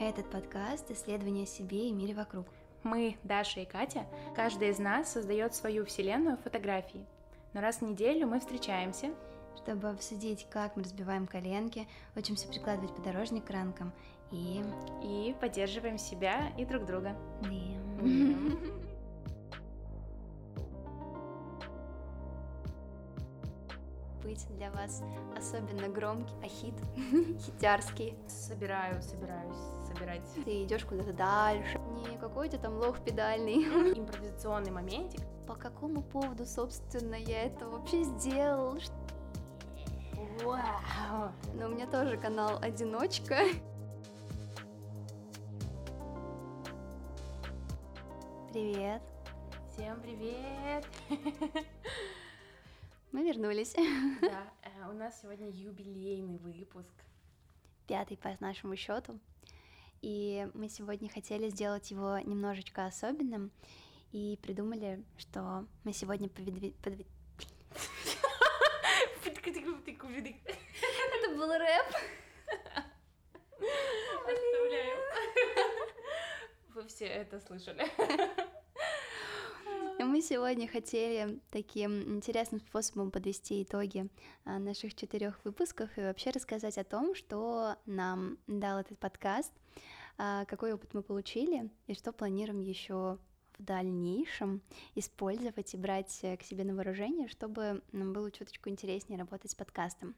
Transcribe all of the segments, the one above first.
Этот подкаст – исследование о себе и мире вокруг. Мы, Даша и Катя, каждая из нас создает свою вселенную фотографии. Но раз в неделю мы встречаемся, чтобы обсудить, как мы разбиваем коленки, учимся прикладывать подорожник к ранкам и... И поддерживаем себя и друг друга. Да. быть для вас особенно громкий, а хит хитярский. Собираю, собираюсь собирать. Ты идешь куда-то дальше. Не какой-то там лох педальный. Импровизационный моментик. По какому поводу, собственно, я это вообще сделал? Вау! Но у меня тоже канал «Одиночка». Привет. Всем привет! Мы вернулись. Да, э, у нас сегодня юбилейный выпуск. Пятый по нашему счету. И мы сегодня хотели сделать его немножечко особенным и придумали, что мы сегодня поведви... подви... Это был рэп. Вы все это слышали. Мы сегодня хотели таким интересным способом подвести итоги а, наших четырех выпусков и вообще рассказать о том, что нам дал этот подкаст, а, какой опыт мы получили и что планируем еще в дальнейшем использовать и брать к себе на вооружение, чтобы нам было чуточку интереснее работать с подкастом.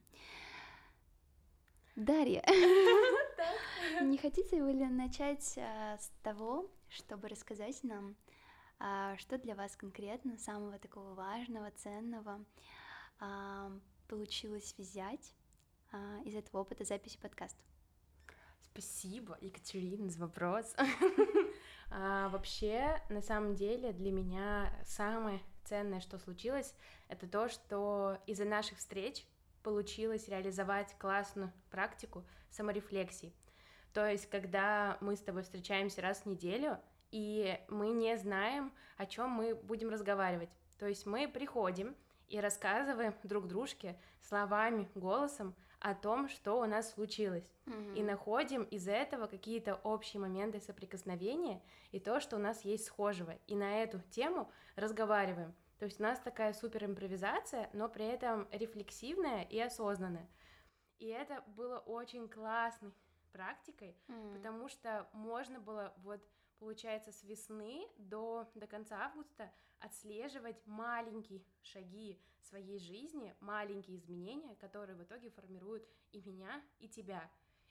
Дарья, не хотите вы ли начать а, с того, чтобы рассказать нам, что для вас конкретно самого такого важного, ценного а, получилось взять а, из этого опыта записи подкаста? Спасибо, Екатерина, за вопрос. Вообще, на самом деле, для меня самое ценное, что случилось, это то, что из-за наших встреч получилось реализовать классную практику саморефлексии. То есть, когда мы с тобой встречаемся раз в неделю, и мы не знаем, о чем мы будем разговаривать. То есть мы приходим и рассказываем друг дружке словами, голосом о том, что у нас случилось. Mm-hmm. И находим из этого какие-то общие моменты соприкосновения и то, что у нас есть схожего. И на эту тему разговариваем. То есть у нас такая супер импровизация, но при этом рефлексивная и осознанная. И это было очень классной практикой, mm-hmm. потому что можно было вот получается, с весны до, до конца августа отслеживать маленькие шаги своей жизни, маленькие изменения, которые в итоге формируют и меня, и тебя.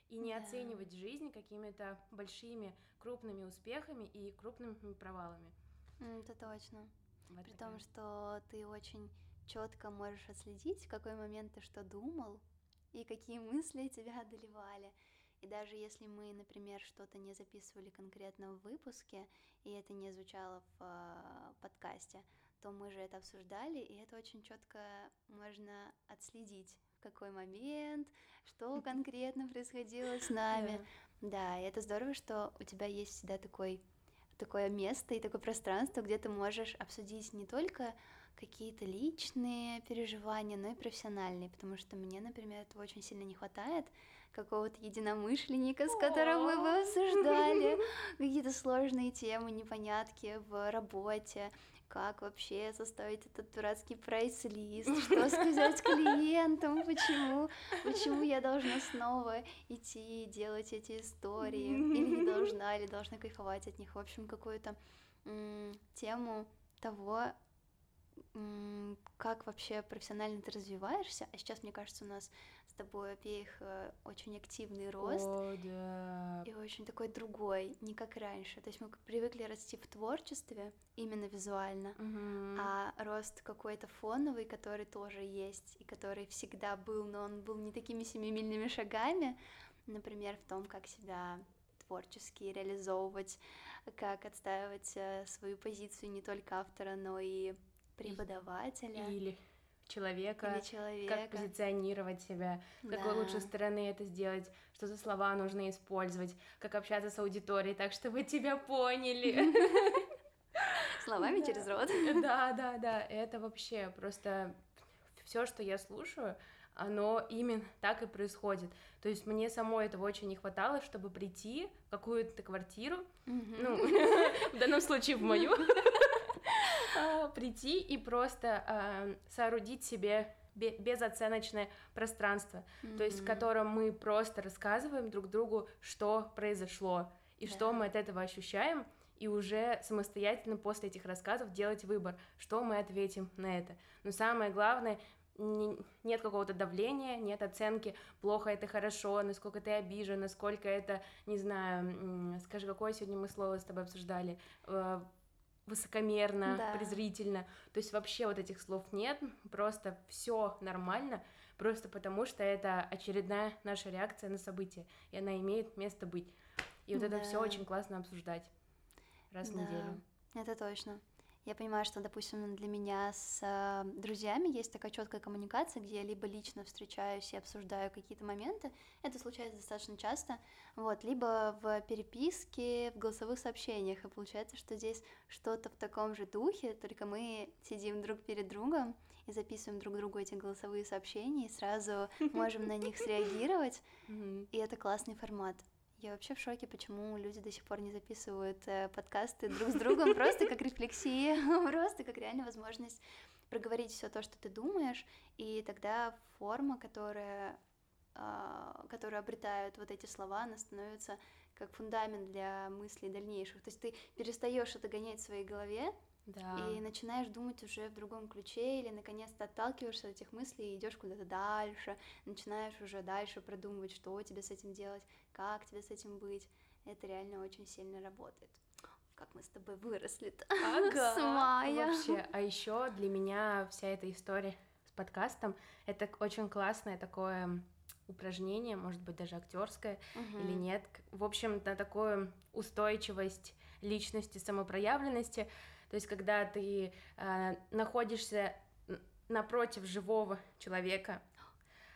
И не да. оценивать жизнь какими-то большими, крупными успехами и крупными провалами. Это точно. Вот При такая. том, что ты очень четко можешь отследить, в какой момент ты что думал и какие мысли тебя одолевали. И даже если мы, например, что-то не записывали конкретно в выпуске, и это не звучало в э, подкасте, то мы же это обсуждали, и это очень четко можно отследить в какой момент, что конкретно происходило с нами. Да, и это здорово, что у тебя есть всегда такой такое место и такое пространство, где ты можешь обсудить не только какие-то личные переживания, но и профессиональные, потому что мне, например, этого очень сильно не хватает, какого-то единомышленника, с которым мы бы обсуждали какие-то сложные темы, непонятки в работе, как вообще составить этот дурацкий прайс-лист, что сказать клиентам, почему, почему я должна снова идти делать эти истории, или не должна, или должна кайфовать от них, в общем, какую-то тему того, как вообще профессионально ты развиваешься, а сейчас, мне кажется, у нас с тобой обеих э, очень активный рост. О, да. И очень такой другой, не как раньше. То есть мы привыкли расти в творчестве, именно визуально, угу. а рост какой-то фоновый, который тоже есть, и который всегда был, но он был не такими семимильными шагами, например, в том, как себя творчески реализовывать, как отстаивать э, свою позицию не только автора, но и преподавателя. Или человека, Или человека. как позиционировать себя, да. какой лучшей стороны это сделать, что за слова нужно использовать, как общаться с аудиторией так, чтобы тебя поняли. Словами через рот. Да, да, да, это вообще просто все, что я слушаю, оно именно так и происходит. То есть мне самой этого очень не хватало, чтобы прийти в какую-то квартиру, ну, в данном случае в мою, прийти и просто а, соорудить себе безоценочное пространство, то есть в котором мы просто рассказываем друг другу, что произошло и что мы от этого ощущаем, и уже самостоятельно после этих рассказов делать выбор, что мы ответим на это. Но самое главное, нет какого-то давления, нет оценки, плохо это хорошо, насколько ты обижен, насколько это, не знаю, скажи, какое сегодня мы слово с тобой обсуждали, э, высокомерно, да. презрительно. То есть вообще вот этих слов нет, просто все нормально, просто потому что это очередная наша реакция на событие, и она имеет место быть. И вот да. это все очень классно обсуждать раз да, в неделю. Это точно. Я понимаю, что, допустим, для меня с э, друзьями есть такая четкая коммуникация, где я либо лично встречаюсь и обсуждаю какие-то моменты, это случается достаточно часто, вот, либо в переписке, в голосовых сообщениях, и получается, что здесь что-то в таком же духе, только мы сидим друг перед другом и записываем друг другу эти голосовые сообщения, и сразу можем на них среагировать, и это классный формат. Я вообще в шоке, почему люди до сих пор не записывают э, подкасты друг с другом, просто как рефлексия, просто как реально возможность проговорить все то, что ты думаешь, и тогда форма, которая, э, которую обретают вот эти слова, она становится как фундамент для мыслей дальнейших. То есть ты перестаешь это гонять в своей голове, да. И начинаешь думать уже в другом ключе, или наконец-то отталкиваешься от этих мыслей и идешь куда-то дальше, начинаешь уже дальше продумывать, что тебе с этим делать, как тебе с этим быть. Это реально очень сильно работает. Как мы с тобой выросли-то ага. с мая. Вообще, а еще для меня вся эта история с подкастом это очень классное такое упражнение, может быть даже актерское угу. или нет. В общем, на такую устойчивость личности, самопроявленности то есть, когда ты э, находишься напротив живого человека,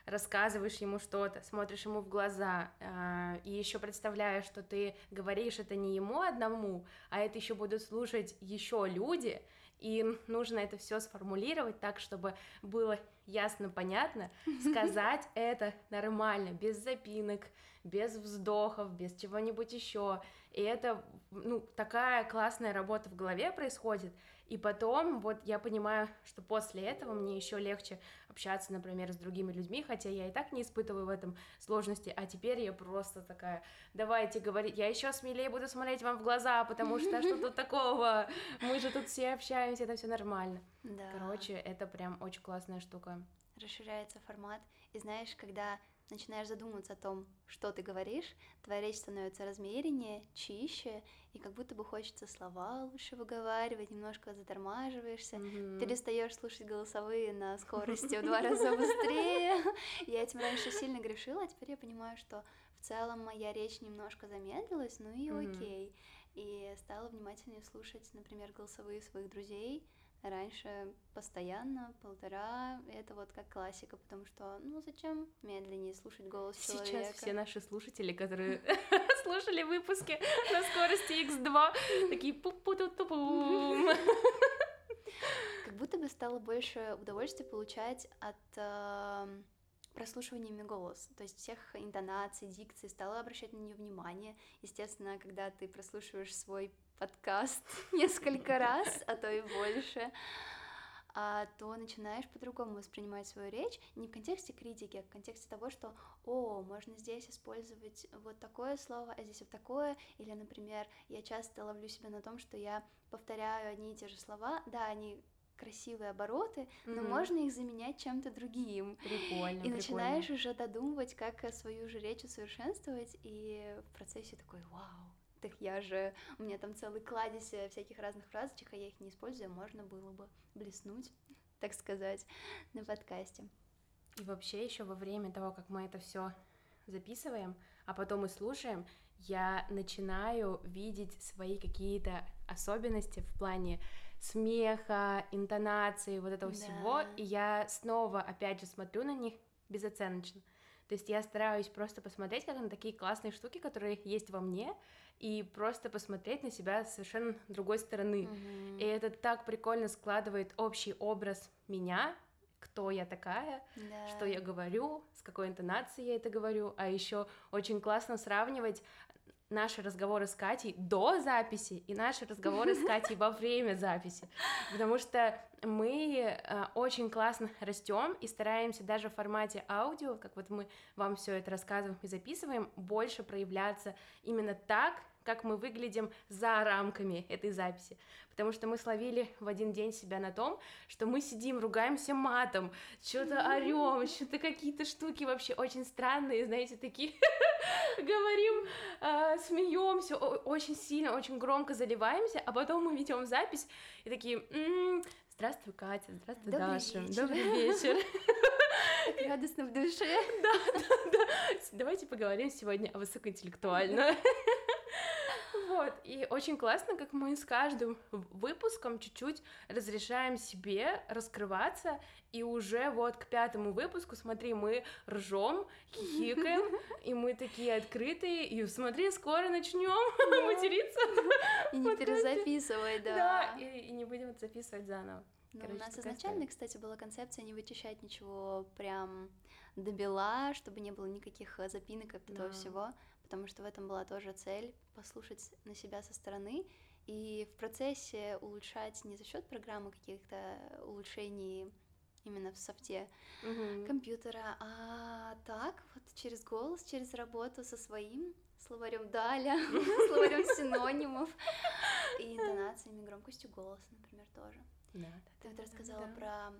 рассказываешь ему что-то, смотришь ему в глаза, э, и еще представляешь, что ты говоришь это не ему одному, а это еще будут слушать еще люди, и нужно это все сформулировать так, чтобы было ясно, понятно, сказать это нормально, без запинок, без вздохов, без чего-нибудь еще. И это, ну, такая классная работа в голове происходит. И потом, вот я понимаю, что после этого мне еще легче общаться, например, с другими людьми, хотя я и так не испытываю в этом сложности, а теперь я просто такая, давайте говорить, я еще смелее буду смотреть вам в глаза, потому что что тут такого, мы же тут все общаемся, это все нормально. Да. Короче, это прям очень классная штука. Расширяется формат, и знаешь, когда начинаешь задумываться о том, что ты говоришь, твоя речь становится размереннее, чище, и как будто бы хочется слова лучше выговаривать, немножко затормаживаешься, mm-hmm. перестаешь слушать голосовые на скорости в два раза быстрее. Я этим раньше сильно грешила, а теперь я понимаю, что в целом моя речь немножко замедлилась, ну и окей. И стала внимательнее слушать, например, голосовые своих друзей, раньше постоянно полтора, это вот как классика, потому что, ну, зачем медленнее слушать голос Сейчас человека? Сейчас все наши слушатели, которые слушали выпуски на скорости X2, такие пу ту ту пум Как будто бы стало больше удовольствия получать от э, прослушиваниями голос, то есть всех интонаций, дикции, стала обращать на нее внимание. Естественно, когда ты прослушиваешь свой подкаст несколько раз, а то и больше, а, то начинаешь по-другому воспринимать свою речь, не в контексте критики, а в контексте того, что, о, можно здесь использовать вот такое слово, а здесь вот такое, или, например, я часто ловлю себя на том, что я повторяю одни и те же слова, да, они красивые обороты, mm-hmm. но можно их заменять чем-то другим. Прикольно. И начинаешь уже додумывать, как свою же речь усовершенствовать, и в процессе такой, вау, так я же, у меня там целый кладезь э, всяких разных фразочек, а я их не использую, можно было бы блеснуть, так сказать, на подкасте. И вообще еще во время того, как мы это все записываем, а потом и слушаем, я начинаю видеть свои какие-то особенности в плане смеха, интонации, вот этого да. всего, и я снова, опять же, смотрю на них безоценочно. То есть я стараюсь просто посмотреть как на такие классные штуки, которые есть во мне, и просто посмотреть на себя с совершенно другой стороны. Mm-hmm. И это так прикольно складывает общий образ меня, кто я такая, Да. что я говорю, с какой интонацией я это говорю, а еще очень классно сравнивать наши разговоры с Катей до записи и наши разговоры с Катей во время записи, потому что мы э, очень классно растем и стараемся даже в формате аудио, как вот мы вам все это рассказываем и записываем, больше проявляться именно так, как мы выглядим за рамками этой записи. Потому что мы словили в один день себя на том, что мы сидим, ругаемся матом, что-то орем, что-то какие-то штуки вообще очень странные, знаете, такие говорим, э, смеемся, очень сильно, очень громко заливаемся, а потом мы ведем запись и такие, здравствуй, Катя, здравствуй, Даша, добрый вечер. Радостно в душе. Да, да, да. Давайте поговорим сегодня о высокоинтеллектуально. Вот, и очень классно, как мы с каждым выпуском чуть-чуть разрешаем себе раскрываться, и уже вот к пятому выпуску, смотри, мы ржем, хихикаем, и мы такие открытые, и смотри, скоро начнем материться. И не подкасте. перезаписывай, да. Да, и, не будем записывать заново. Ну, Короче, у нас изначально, кстати, была концепция не вычищать ничего прям до бела, чтобы не было никаких э, запинок этого Да. всего, потому что в этом была тоже цель послушать на себя со стороны и в процессе улучшать не за счет программы каких-то улучшений именно в софте Мгм. компьютера, а так вот через голос, через работу со своим словарем Даля, словарем синонимов и интонациями, громкостью голоса, например, тоже. Да, Ты вот рассказала про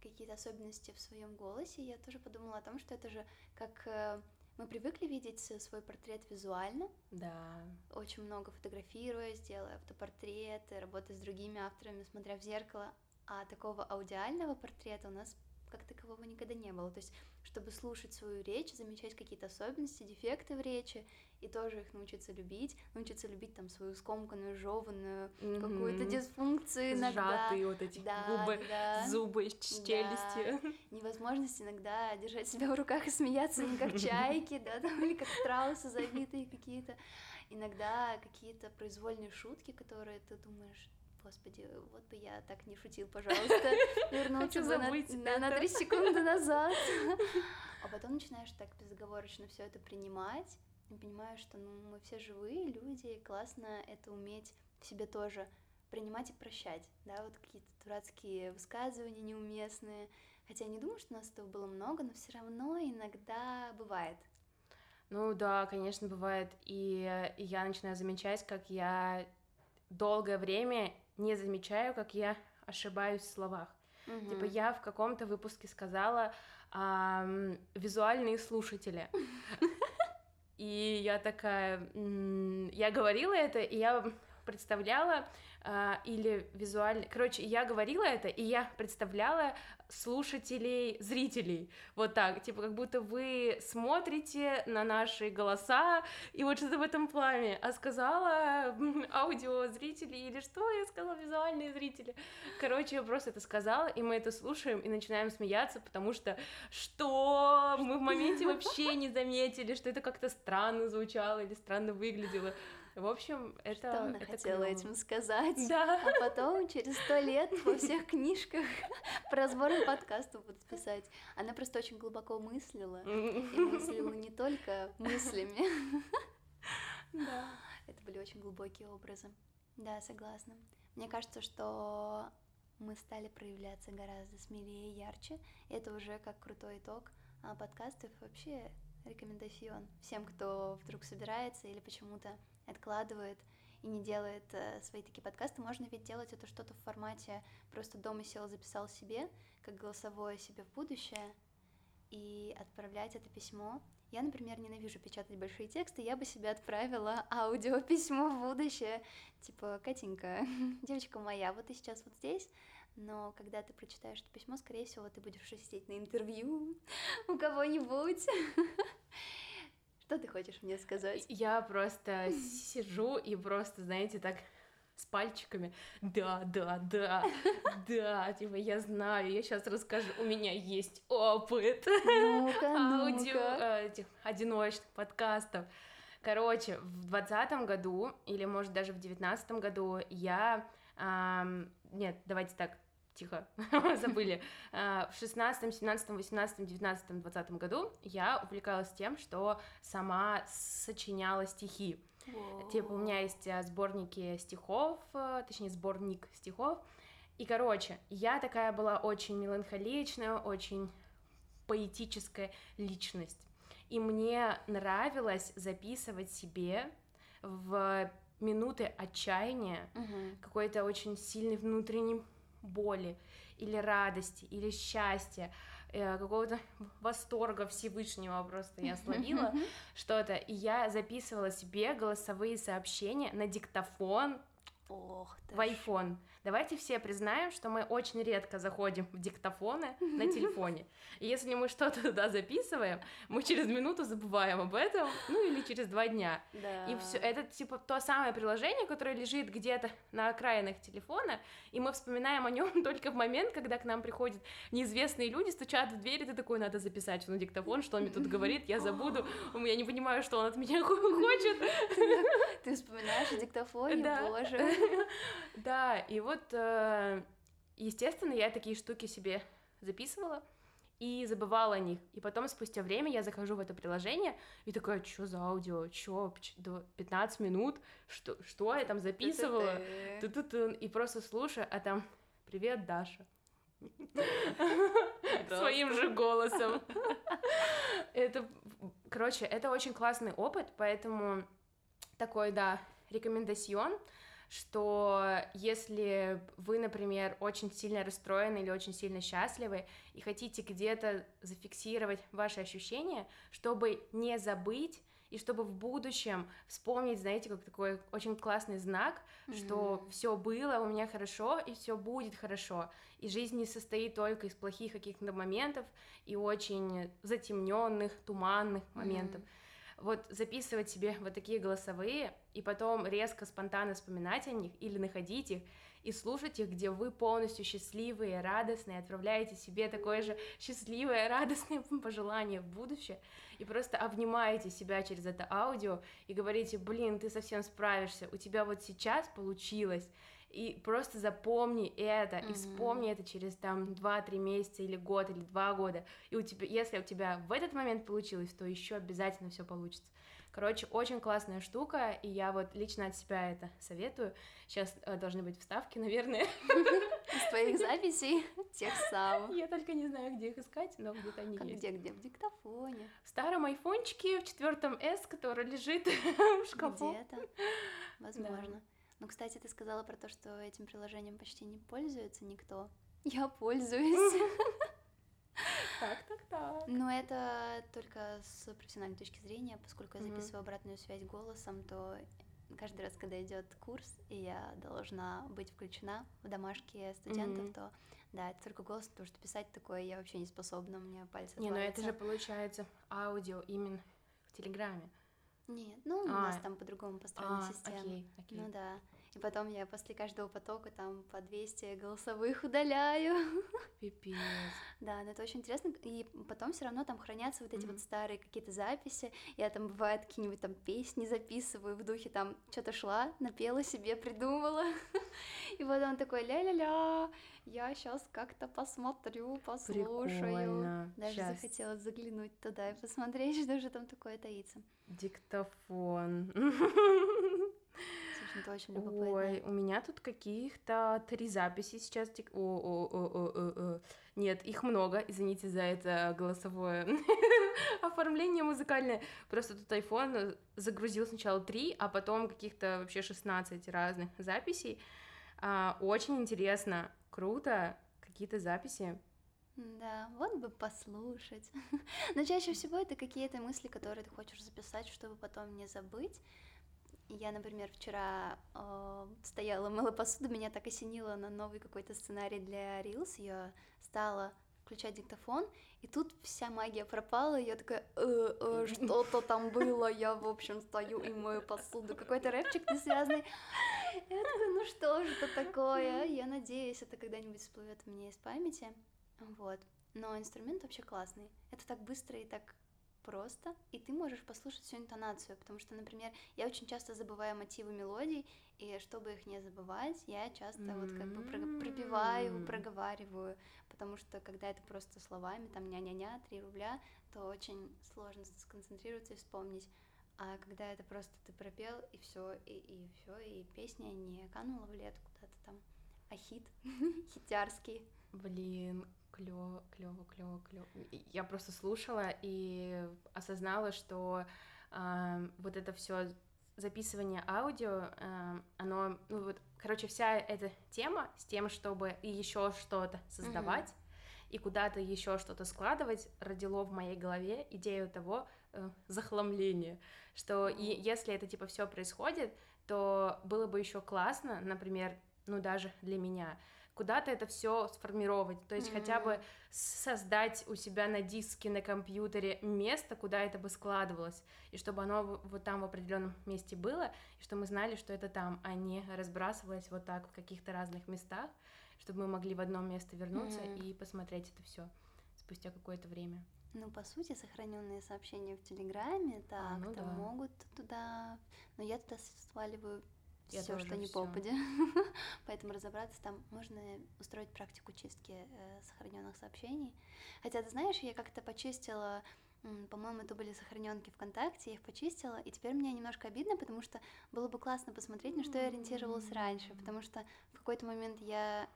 какие-то особенности в своем голосе, я тоже подумала о том, что это же как э, мы привыкли видеть свой портрет визуально, Да. очень много фотографируясь, делая автопортреты, работая с другими авторами, смотря в зеркало, а такого аудиального портрета у нас как такового никогда не было. То есть, чтобы слушать свою речь, замечать какие-то особенности, дефекты в речи, и тоже их научиться любить, научиться любить там свою скомканную, жеванную, какую-то Мгм. дисфункцию иногда. Сжатые вот эти Да, губы, да. зубы, челюсти. невозможность иногда держать себя в руках и смеяться не как чайки, да, там, или как страусы забитые какие-то. Иногда какие-то произвольные шутки, которые ты думаешь, господи, вот бы я так не шутил, пожалуйста, вернуться бы на- на, на это. три секунды назад. А потом начинаешь так безоговорочно все это принимать, и понимаешь, что ну, мы все живые люди, и классно это уметь в себе тоже принимать и прощать, да, вот какие-то дурацкие высказывания неуместные, Хотя я не думаю, что у нас этого было много, но все равно иногда бывает. Ну да, конечно, бывает. И э, я начинаю замечать, как я долгое время не замечаю, как я ошибаюсь в словах. Типа я в каком-то выпуске сказала ам, визуальные слушатели. И я такая, я говорила это, и я представляла, а, или визуально, короче, я говорила это, и я представляла слушателей, зрителей, вот так, типа как будто вы смотрите на наши голоса, и вот что-то в этом плане, а сказала аудиозрители, или что? Я сказала, визуальные зрители, короче, я просто это сказала, и мы это слушаем, и начинаем смеяться, потому что что? Мы в моменте вообще не заметили, что это как-то странно звучало или странно выглядело. В общем, это... Что она это хотела клёво. этим сказать? Да. А потом, через сто лет, во всех книжках про разборы подкастов будут писать. Она просто очень глубоко мыслила. И мыслила не только мыслями. Да. Это были очень глубокие образы. Да, согласна. Мне кажется, что мы стали проявляться гораздо смелее и ярче. Это уже как крутой итог а, подкастов. Вообще рекомендацион всем, кто вдруг собирается или почему-то откладывает и не делает э, свои такие подкасты. Можно ведь делать это что-то в формате просто дома сел, записал себе, как голосовое себе в будущее, и отправлять это письмо. Я, например, ненавижу печатать большие тексты, я бы себе отправила аудиописьмо в будущее. Типа, Катенька, девочка моя, вот ты сейчас вот здесь, но когда ты прочитаешь это письмо, скорее всего, ты будешь сидеть на интервью у кого-нибудь. Что ты хочешь мне сказать? Я просто сижу и просто, знаете, так с пальчиками. Да, да, да, да, типа я знаю, я сейчас расскажу, у меня есть опыт Ну-ка, аудио ну-ка. э, этих одиночных подкастов. Короче, в двадцатом году или может даже в девятнадцатом году я ам, нет, давайте так. Тихо, забыли. А, в 16, 17, 18, 19, 20 году я увлекалась тем, что сама сочиняла стихи. Типа у меня есть а, сборники стихов, а, точнее сборник стихов. И, короче, я такая была очень меланхоличная, очень поэтическая личность. И мне нравилось записывать себе в минуты отчаяния, угу. какой-то очень сильной внутренней боли или радости, или счастья, э, какого-то восторга Всевышнего просто я словила что-то, и я записывала себе голосовые сообщения на диктофон Ох в iPhone. Давайте все признаем, что мы очень редко заходим в диктофоны на телефоне. И если мы что-то туда записываем, мы через минуту забываем об этом, ну или через два дня. Да. И все это типа то самое приложение, которое лежит где-то на окраинах телефона, и мы вспоминаем о нем только в момент, когда к нам приходят неизвестные люди, стучат в дверь, и ты такой, надо записать на диктофон, что он мне тут говорит, я забуду, я не понимаю, что он от меня хочет. Ты вспоминаешь о диктофоне, боже. Да, и вот вот, э, естественно, я такие штуки себе записывала и забывала о них. И потом, спустя время, я захожу в это приложение и такая, что за аудио, что, 15 минут, что, что я там записывала? И просто слушаю, а там, привет, Даша. Своим же голосом. Это, короче, это очень классный опыт, поэтому такой, да, рекомендацион что если вы, например, очень сильно расстроены или очень сильно счастливы и хотите где-то зафиксировать ваши ощущения, чтобы не забыть и чтобы в будущем вспомнить, знаете, как такой очень классный знак, mm-hmm. что все было у меня хорошо и все будет хорошо, и жизнь не состоит только из плохих каких-то моментов и очень затемненных, туманных моментов. Mm-hmm вот записывать себе вот такие голосовые, и потом резко, спонтанно вспоминать о них или находить их, и слушать их, где вы полностью счастливые, радостные, отправляете себе такое же счастливое, радостное пожелание в будущее, и просто обнимаете себя через это аудио и говорите, блин, ты совсем справишься, у тебя вот сейчас получилось, и просто запомни это, mm-hmm. и вспомни это через там 2-3 месяца или год, или 2 года, и у тебя, если у тебя в этот момент получилось, то еще обязательно все получится. Короче, очень классная штука, и я вот лично от себя это советую. Сейчас э, должны быть вставки, наверное. Из твоих записей, тех самых. Я только не знаю, где их искать, но где-то они есть. Где, где? В диктофоне. В старом айфончике, в четвертом S, который лежит в шкафу. Где-то, возможно. Да. Ну, кстати, ты сказала про то, что этим приложением почти не пользуется никто. Я пользуюсь. Так, так, так. Но это только с профессиональной точки зрения, поскольку я записываю обратную связь голосом, то каждый раз, когда идет курс, и я должна быть включена в домашки студентов, mm-hmm. то да, это только голос, потому что писать такое я вообще не способна, у меня пальцы Не, ну это же получается аудио именно в Телеграме. Нет, ну у а, нас там по-другому построена а, система. Окей, окей. Ну да. И потом я после каждого потока там по 200 голосовых удаляю. Пипец. Да, но это очень интересно. И потом все равно там хранятся вот эти mm-hmm. вот старые какие-то записи. Я там бывает какие-нибудь там песни записываю в духе там что-то шла, напела себе, придумала. И вот он такой ля-ля-ля, я сейчас как-то посмотрю, послушаю. Прикольно. Даже сейчас. захотелось заглянуть туда и посмотреть, что же там такое таится. Диктофон. Это очень любопытно. Ой, у меня тут каких-то три записи сейчас. О, о, о, о, о, о. Нет, их много, извините за это голосовое оформление музыкальное. Просто тут iPhone загрузил сначала три, а потом каких-то вообще 16 разных записей. А, очень интересно, круто, какие-то записи. Да, вот бы послушать. Но чаще всего это какие-то мысли, которые ты хочешь записать, чтобы потом не забыть. Я, например, вчера э, стояла, мыла посуду, меня так осенило на новый какой-то сценарий для Reels, я стала включать диктофон, и тут вся магия пропала, и я такая, э, э, что-то там было, я, в общем, стою и мою посуду, какой-то рэпчик не связанный. Я такая, ну что же это такое? Я надеюсь, это когда-нибудь всплывет мне из памяти. Вот. Но инструмент вообще классный. Это так быстро и так просто, и ты можешь послушать всю интонацию, потому что, например, я очень часто забываю мотивы мелодий, и чтобы их не забывать, я часто mm-hmm. вот как бы пропиваю, проговариваю, потому что когда это просто словами, там ня-ня-ня, три рубля, то очень сложно сконцентрироваться и вспомнить. А когда это просто ты пропел и все, и, и все, и песня не канула в лет куда-то там, а хит хитярский. Блин, клево, клево, клево, клево. Я просто слушала и осознала, что э, вот это все записывание аудио, э, оно, ну вот, короче, вся эта тема с тем, чтобы еще что-то создавать mm-hmm. и куда-то еще что-то складывать, родило в моей голове идею того э, захламления, что mm-hmm. и если это типа все происходит, то было бы еще классно, например, ну даже для меня, куда-то это все сформировать, то есть mm-hmm. хотя бы создать у себя на диске, на компьютере место, куда это бы складывалось, и чтобы оно вот там в определенном месте было, и чтобы мы знали, что это там, а не разбрасывалось вот так в каких-то разных местах, чтобы мы могли в одно место вернуться mm-hmm. и посмотреть это все спустя какое-то время. Ну, по сути, сохраненные сообщения в Телеграме, а, так, а, ну, да. могут туда, но я туда сваливаю все, что не попадя. Поэтому разобраться там можно устроить практику чистки э, сохраненных сообщений. Хотя, ты знаешь, я как-то почистила по-моему, это были сохраненки ВКонтакте, я их почистила, и теперь мне немножко обидно, потому что было бы классно посмотреть, на что я ориентировалась раньше, потому что в какой-то момент я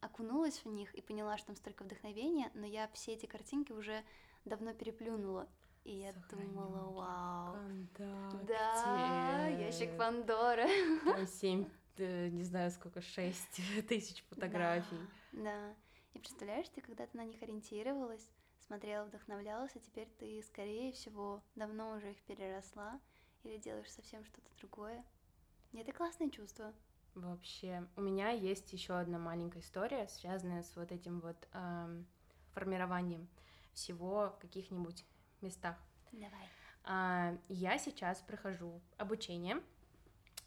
окунулась в них и поняла, что там столько вдохновения, но я все эти картинки уже давно переплюнула. И я думала, вау. Вконтакте. Да, ящик Пандоры. Там семь, э, не знаю сколько, шесть тысяч фотографий. Да, да. И представляешь, ты когда-то на них ориентировалась, смотрела, вдохновлялась, а теперь ты, скорее всего, давно уже их переросла или делаешь совсем что-то другое. И это классное чувство. Вообще, у меня есть еще одна маленькая история, связанная с вот этим вот эм, формированием всего каких-нибудь местах. Давай. А, я сейчас прохожу обучение,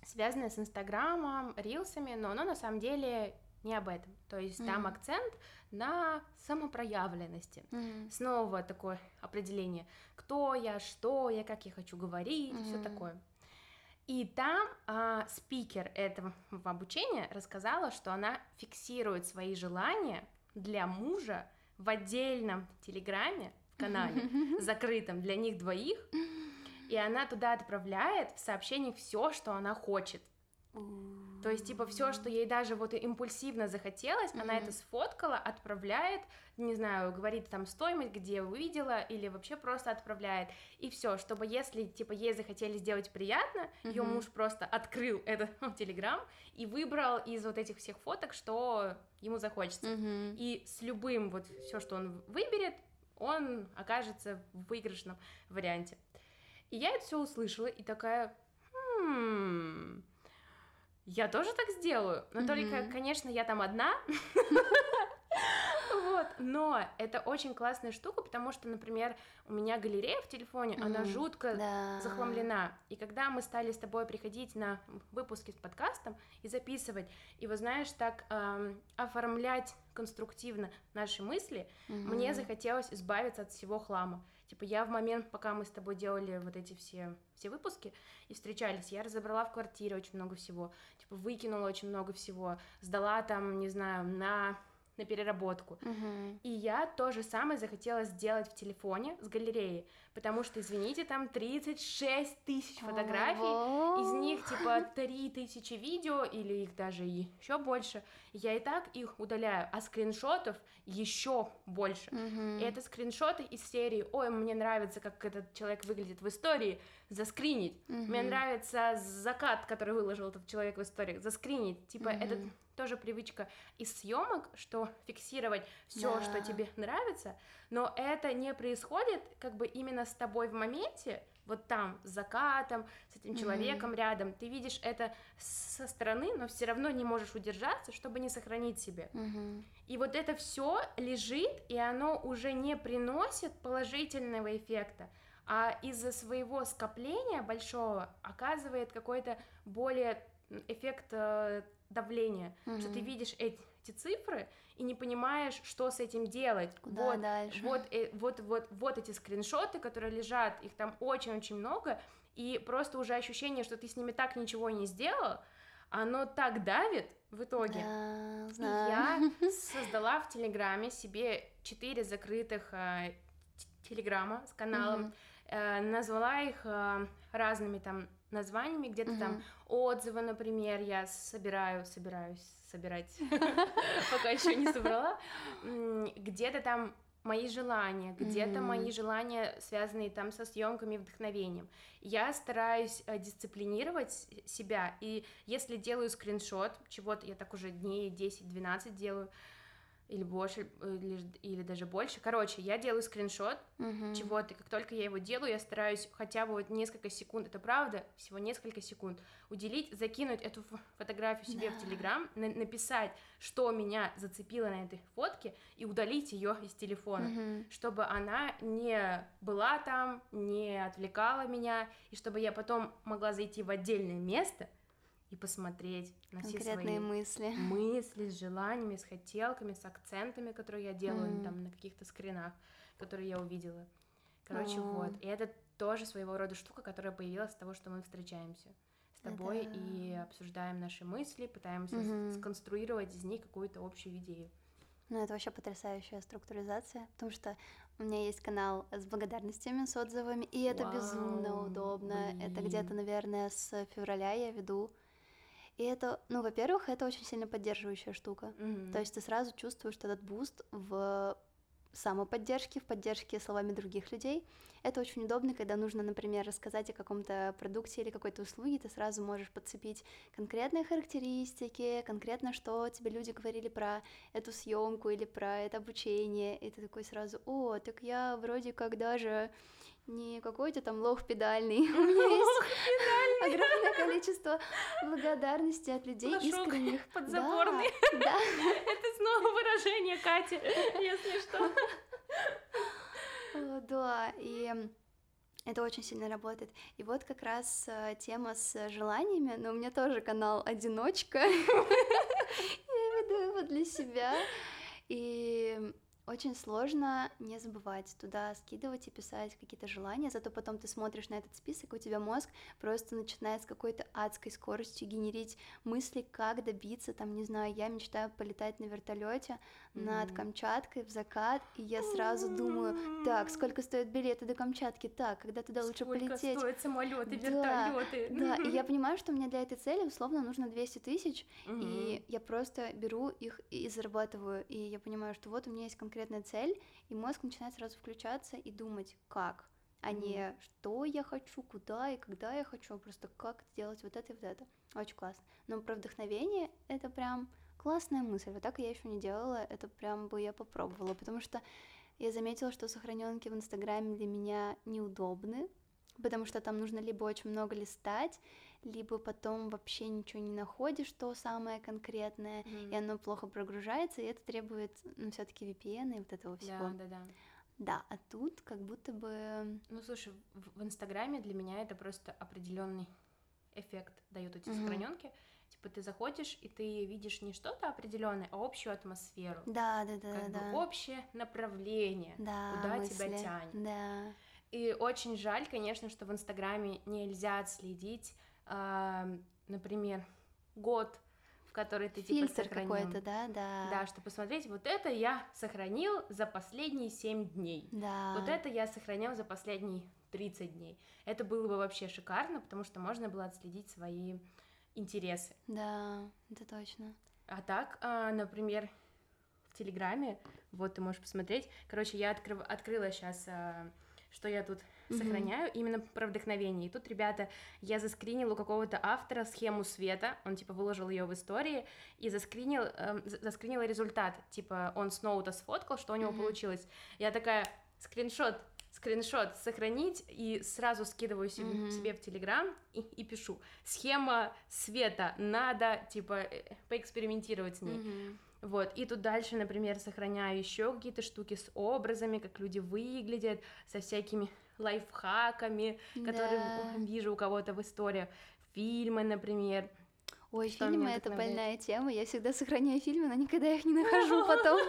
связанное с Инстаграмом, рилсами, но оно на самом деле не об этом. То есть mm-hmm. там акцент на самопроявленности. Mm-hmm. Снова такое определение, кто я, что я, как я хочу говорить, mm-hmm. все такое. И там а, спикер этого обучения рассказала, что она фиксирует свои желания для мужа в отдельном телеграме канале, закрытом для них двоих, и она туда отправляет в сообщениях все, что она хочет. То есть, типа, все, что ей даже вот импульсивно захотелось, mm-hmm. она это сфоткала, отправляет, не знаю, говорит там стоимость, где увидела, или вообще просто отправляет. И все, чтобы если, типа, ей захотели сделать приятно, mm-hmm. ее муж просто открыл этот телеграм и выбрал из вот этих всех фоток, что ему захочется. Mm-hmm. И с любым вот все, что он выберет, он окажется в выигрышном варианте. И я это все услышала и такая, хм, я тоже так сделаю, но mm-hmm. только, конечно, я там одна, Вот, но это очень классная штука, потому что, например, у меня галерея в телефоне, mm, она жутко да. захламлена. И когда мы стали с тобой приходить на выпуски с подкастом и записывать, и вот знаешь, так эм, оформлять конструктивно наши мысли, mm-hmm. мне захотелось избавиться от всего хлама. Типа я в момент, пока мы с тобой делали вот эти все, все выпуски и встречались, я разобрала в квартире очень много всего, типа выкинула очень много всего, сдала там, не знаю, на на переработку. Угу. И я то же самое захотела сделать в телефоне с галереей, потому что, извините, там 36 тысяч фотографий, Ого. из них типа 3 тысячи видео или их даже еще больше. Я и так их удаляю, а скриншотов еще больше. Угу. И это скриншоты из серии «Ой, мне нравится, как этот человек выглядит в истории», заскринить. Угу. Мне нравится закат, который выложил этот человек в истории, заскринить. Типа угу. этот тоже привычка из съемок, что фиксировать все, да. что тебе нравится, но это не происходит как бы именно с тобой в моменте, вот там, с закатом, с этим человеком mm-hmm. рядом, ты видишь это со стороны, но все равно не можешь удержаться, чтобы не сохранить себе. Mm-hmm. И вот это все лежит, и оно уже не приносит положительного эффекта, а из-за своего скопления большого оказывает какой-то более эффект э, давления, mm-hmm. что ты видишь эти, эти цифры и не понимаешь, что с этим делать. Куда вот, дальше? Вот, э, вот, вот, вот эти скриншоты, которые лежат, их там очень-очень много, и просто уже ощущение, что ты с ними так ничего не сделал, оно так давит в итоге. Да, знаю. И я создала в Телеграме себе четыре закрытых э, телеграмма с каналом, mm-hmm. Э, назвала их э, разными там названиями, где-то mm-hmm. там отзывы, например, я собираю, собираюсь собирать, пока еще не собрала, где-то там мои желания, где-то mm-hmm. мои желания, связанные там со съемками, вдохновением. Я стараюсь э, дисциплинировать себя, и если делаю скриншот, чего-то я так уже дней 10-12 делаю, или больше, или, или даже больше. Короче, я делаю скриншот uh-huh. чего-то, как только я его делаю, я стараюсь хотя бы вот несколько секунд, это правда, всего несколько секунд, уделить, закинуть эту фотографию себе да. в Телеграм, на- написать, что меня зацепило на этой фотке, и удалить ее из телефона, uh-huh. чтобы она не была там, не отвлекала меня, и чтобы я потом могла зайти в отдельное место — и посмотреть на все свои мысли. мысли с желаниями, с хотелками, с акцентами, которые я делаю mm. там на каких-то скринах, которые я увидела. Короче, oh. вот. И это тоже своего рода штука, которая появилась с того, что мы встречаемся с тобой это... и обсуждаем наши мысли, пытаемся mm-hmm. сконструировать из них какую-то общую идею. Ну, это вообще потрясающая структуризация, потому что у меня есть канал с благодарностями, с отзывами, и это Вау, безумно удобно. Блин. Это где-то, наверное, с февраля я веду и это, ну, во-первых, это очень сильно поддерживающая штука. Mm-hmm. То есть ты сразу чувствуешь этот boost в самоподдержке, в поддержке словами других людей. Это очень удобно, когда нужно, например, рассказать о каком-то продукте или какой-то услуге, ты сразу можешь подцепить конкретные характеристики, конкретно, что тебе люди говорили про эту съемку или про это обучение, и ты такой сразу, о, так я вроде как даже не какой-то там лох педальный. У меня есть огромное количество благодарности от людей искренних. Подзаборный. Да. Это снова выражение Кати, если что. Да, и это очень сильно работает. И вот как раз э, тема с желаниями, но у меня тоже канал «Одиночка». Я веду его для себя. И очень сложно не забывать туда скидывать и писать какие-то желания, зато потом ты смотришь на этот список, у тебя мозг просто начинает с какой-то адской скоростью генерить мысли, как добиться, там, не знаю, я мечтаю полетать на вертолете mm-hmm. над Камчаткой в закат, и я сразу думаю, так, сколько стоят билеты до Камчатки, так, когда туда лучше сколько полететь. стоят самолеты, вертолеты. Да, и я понимаю, что мне для этой цели условно нужно 200 тысяч, mm-hmm. и я просто беру их и зарабатываю, и я понимаю, что вот у меня есть конкретный конкретная цель, и мозг начинает сразу включаться и думать, как, а не что я хочу, куда и когда я хочу, а просто как сделать вот это и вот это. Очень классно. Но про вдохновение это прям классная мысль. Вот так я еще не делала, это прям бы я попробовала, потому что я заметила, что сохраненки в Инстаграме для меня неудобны, потому что там нужно либо очень много листать, либо потом вообще ничего не находишь, то самое конкретное, mm. и оно плохо прогружается, и это требует, ну, все-таки VPN и вот этого всего. Да, да, да. Да, а тут как будто бы. Ну, слушай, в, в Инстаграме для меня это просто определенный эффект дают эти mm-hmm. сохраненки. Типа ты заходишь и ты видишь не что-то определенное, а общую атмосферу. Да, да, да, как да. Бы общее направление, да, куда мысли. тебя тянет. Да. И очень жаль, конечно, что в Инстаграме нельзя отследить например, год, в который ты типа Фильтр какой-то, да, да. Да, чтобы посмотреть, вот это я сохранил за последние 7 дней. Да. Вот это я сохранял за последние 30 дней. Это было бы вообще шикарно, потому что можно было отследить свои интересы. Да, это точно. А так, а, например, в Телеграме, вот ты можешь посмотреть. Короче, я открыв... открыла сейчас, а, что я тут mm-hmm. сохраняю, именно про вдохновение. И тут, ребята, я заскринила у какого-то автора схему света, он, типа, выложил ее в истории, и заскринил, э, заскринила результат, типа, он с ноута сфоткал, что у него mm-hmm. получилось. Я такая, скриншот, скриншот сохранить и сразу скидываю себе, mm-hmm. себе в Телеграм и, и пишу схема света надо типа э, поэкспериментировать с ней mm-hmm. Вот, и тут дальше, например, сохраняю еще какие-то штуки с образами, как люди выглядят, со всякими лайфхаками, которые да. вижу у кого-то в истории, фильмы, например. Ой, что фильмы это больная тема. Я всегда сохраняю фильмы, но никогда их не нахожу потом.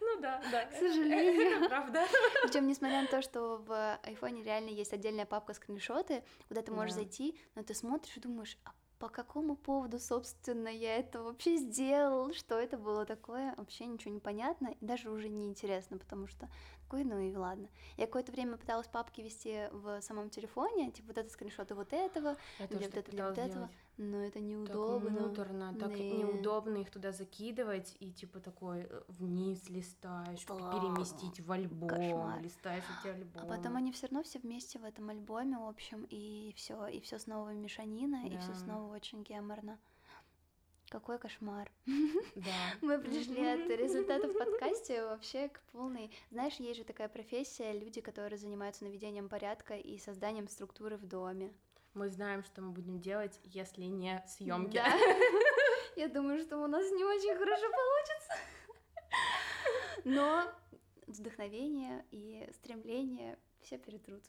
Ну да, да. К сожалению. Правда. Причем, несмотря на то, что в айфоне реально есть отдельная папка скриншоты, куда ты можешь зайти, но ты смотришь и думаешь, а по какому поводу, собственно, я это вообще сделал, что это было такое, вообще ничего не понятно, и даже уже не интересно, потому что такой, ну и ладно. Я какое-то время пыталась папки вести в самом телефоне, типа вот это скриншоты вот этого, я или вот это для вот делать. Но это неудобно. Так муторно, так Не. неудобно их туда закидывать, и типа такой э, вниз листаешь, Да. переместить в альбом, Кошмар. листаешь эти альбомы. А потом они все равно все вместе в этом альбоме, в общем, и все, и все снова мешанина, и все Да. снова очень геморно. Какой кошмар. Да. Мы пришли от результатов в подкасте вообще к полной... Знаешь, есть же такая профессия, люди, которые занимаются наведением порядка и созданием структуры в доме. Мы знаем, что мы будем делать, если не съемки. Да. Я думаю, что у нас не очень хорошо получится. Но вдохновение и стремление все перетрут.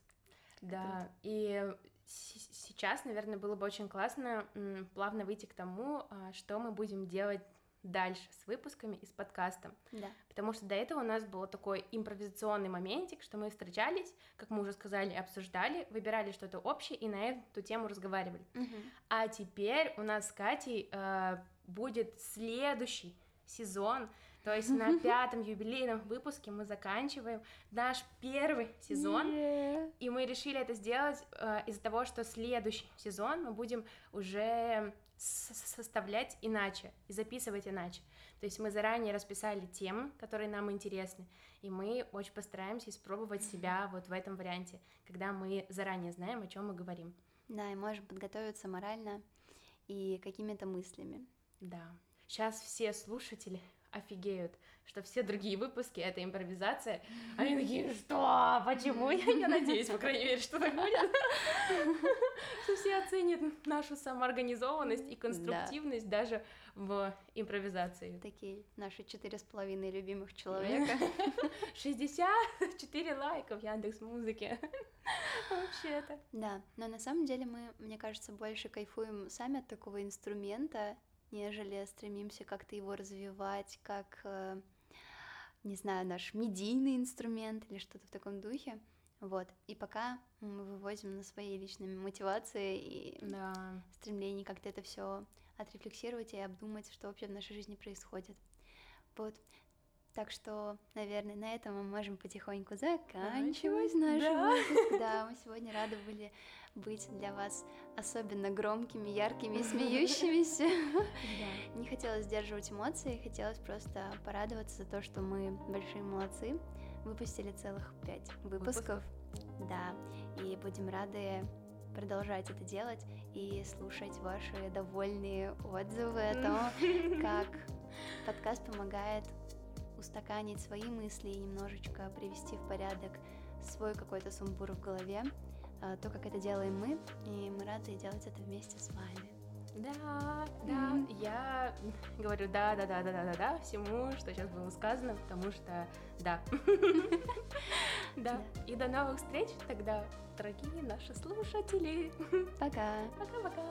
Да, и сейчас, наверное, было бы очень классно плавно выйти к тому, а, что мы будем делать дальше с выпусками и с подкастом. Да. Потому что до этого у нас был такой импровизационный моментик, что мы встречались, как мы уже сказали, обсуждали, выбирали что-то общее и на эту тему разговаривали. Мгм. А теперь у нас с Катей э, будет следующий сезон, то есть на пятом юбилейном выпуске мы заканчиваем наш первый сезон. Е. И мы решили это сделать э, из-за того, что следующий сезон мы будем уже составлять иначе и записывать иначе. То есть мы заранее расписали темы, которые нам интересны, и мы очень постараемся испробовать себя вот в этом варианте, когда мы заранее знаем, о чем мы говорим. Да, и можем подготовиться морально и какими-то мыслями. Да. Сейчас все слушатели офигеют, что все другие выпуски это импровизация. Они такие, что? Почему? Я, я надеюсь, по крайней мере, что так будет. Что все оценят нашу самоорганизованность и конструктивность даже в импровизации. Такие наши четыре с половиной любимых человека. 64 лайка в Яндекс Музыке. Вообще-то. Да, но на самом деле мы, мне кажется, больше кайфуем сами от такого инструмента, нежели стремимся как-то его развивать, как, э, не знаю, наш медийный инструмент или что-то в таком духе. Вот. И пока мы вывозим на своей личной мотивации и Да. стремлении как-то это все отрефлексировать и обдумать, что вообще в нашей жизни происходит. Вот. Так что, наверное, на этом мы можем потихоньку заканчивать наш Да. выпуск. Да, мы сегодня рады были быть для вас особенно громкими, яркими и смеющимися. Не хотелось сдерживать эмоции, хотелось просто порадоваться за то, что мы большие молодцы. Выпустили целых пять выпусков. Да, и будем рады продолжать это делать и слушать ваши довольные отзывы о том, как подкаст помогает устаканить свои мысли и немножечко привести в порядок свой какой-то сумбур в голове, а, то, как это делаем мы, и мы рады делать это вместе с вами. Да, да, Мгм. я говорю да, да, да, да, да, да, да, всему, что сейчас было сказано, потому что да. Да. И до новых встреч тогда, дорогие наши слушатели. Пока! Пока-пока.